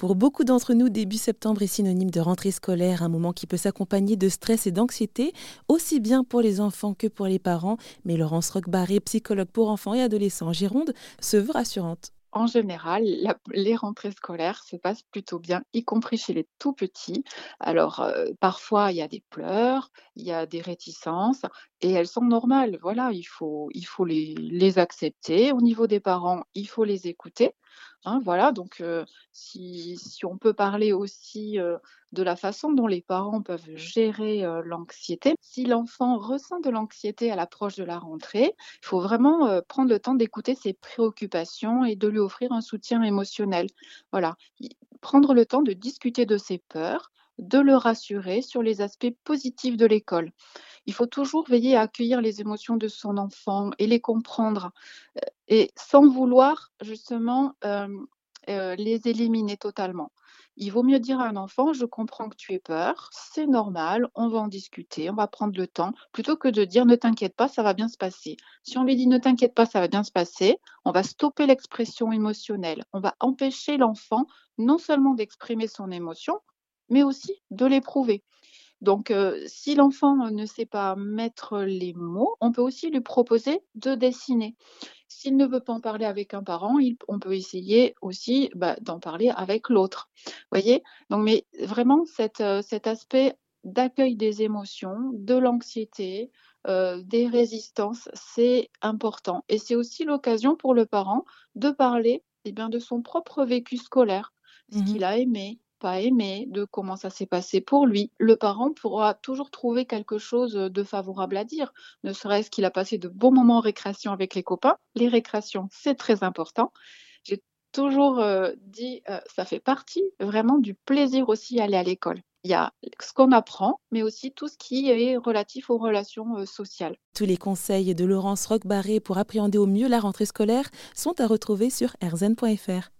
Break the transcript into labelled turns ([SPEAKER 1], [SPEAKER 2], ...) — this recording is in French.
[SPEAKER 1] Pour beaucoup d'entre nous, début septembre est synonyme de rentrée scolaire, un moment qui peut s'accompagner de stress et d'anxiété, aussi bien pour les enfants que pour les parents. Mais Laurence Roquebarré, psychologue pour enfants et adolescents en Gironde, se veut rassurante
[SPEAKER 2] en général, les rentrées scolaires se passent plutôt bien, y compris chez les tout petits. Alors, euh, parfois, il y a des pleurs, il y a des réticences, et elles sont normales. Voilà, il faut, il faut les, les accepter. Au niveau des parents, il faut les écouter. Hein, voilà, donc si, on peut parler aussi de la façon dont les parents peuvent gérer l'anxiété. Si l'enfant ressent de l'anxiété à l'approche de la rentrée, il faut vraiment prendre le temps d'écouter ses préoccupations et de lui offrir un soutien émotionnel. Voilà, prendre le temps de discuter de ses peurs, de le rassurer sur les aspects positifs de l'école. Il faut toujours veiller à accueillir les émotions de son enfant et les comprendre, et sans vouloir justement les éliminer totalement. Il vaut mieux dire à un enfant, je comprends que tu aies peur, c'est normal, on va en discuter, on va prendre le temps, plutôt que de dire ne t'inquiète pas, ça va bien se passer. Si on lui dit ne t'inquiète pas, ça va bien se passer, on va stopper l'expression émotionnelle, on va empêcher l'enfant non seulement d'exprimer son émotion, mais aussi de l'éprouver. Donc, euh, si l'enfant ne sait pas mettre les mots, on peut aussi lui proposer de dessiner. S'il ne veut pas en parler avec un parent, on peut essayer aussi bah, d'en parler avec l'autre. Voyez? Donc, mais vraiment, euh, cet aspect d'accueil des émotions, de l'anxiété, euh, des résistances, c'est important. Et c'est aussi l'occasion pour le parent de parler eh bien, de son propre vécu scolaire, ce mmh qu'il a aimé, pas aimé, de comment ça s'est passé pour lui, le parent pourra toujours trouver quelque chose de favorable à dire, ne serait-ce qu'il a passé de bons moments en récréation avec les copains. Les récréations, c'est très important. J'ai toujours euh, dit, euh, ça fait partie vraiment du plaisir aussi aller à l'école. Il y a ce qu'on apprend, mais aussi tout ce qui est relatif aux relations euh, sociales.
[SPEAKER 1] Tous les conseils de Laurence Roquebarré pour appréhender au mieux la rentrée scolaire sont à retrouver sur rzn.fr.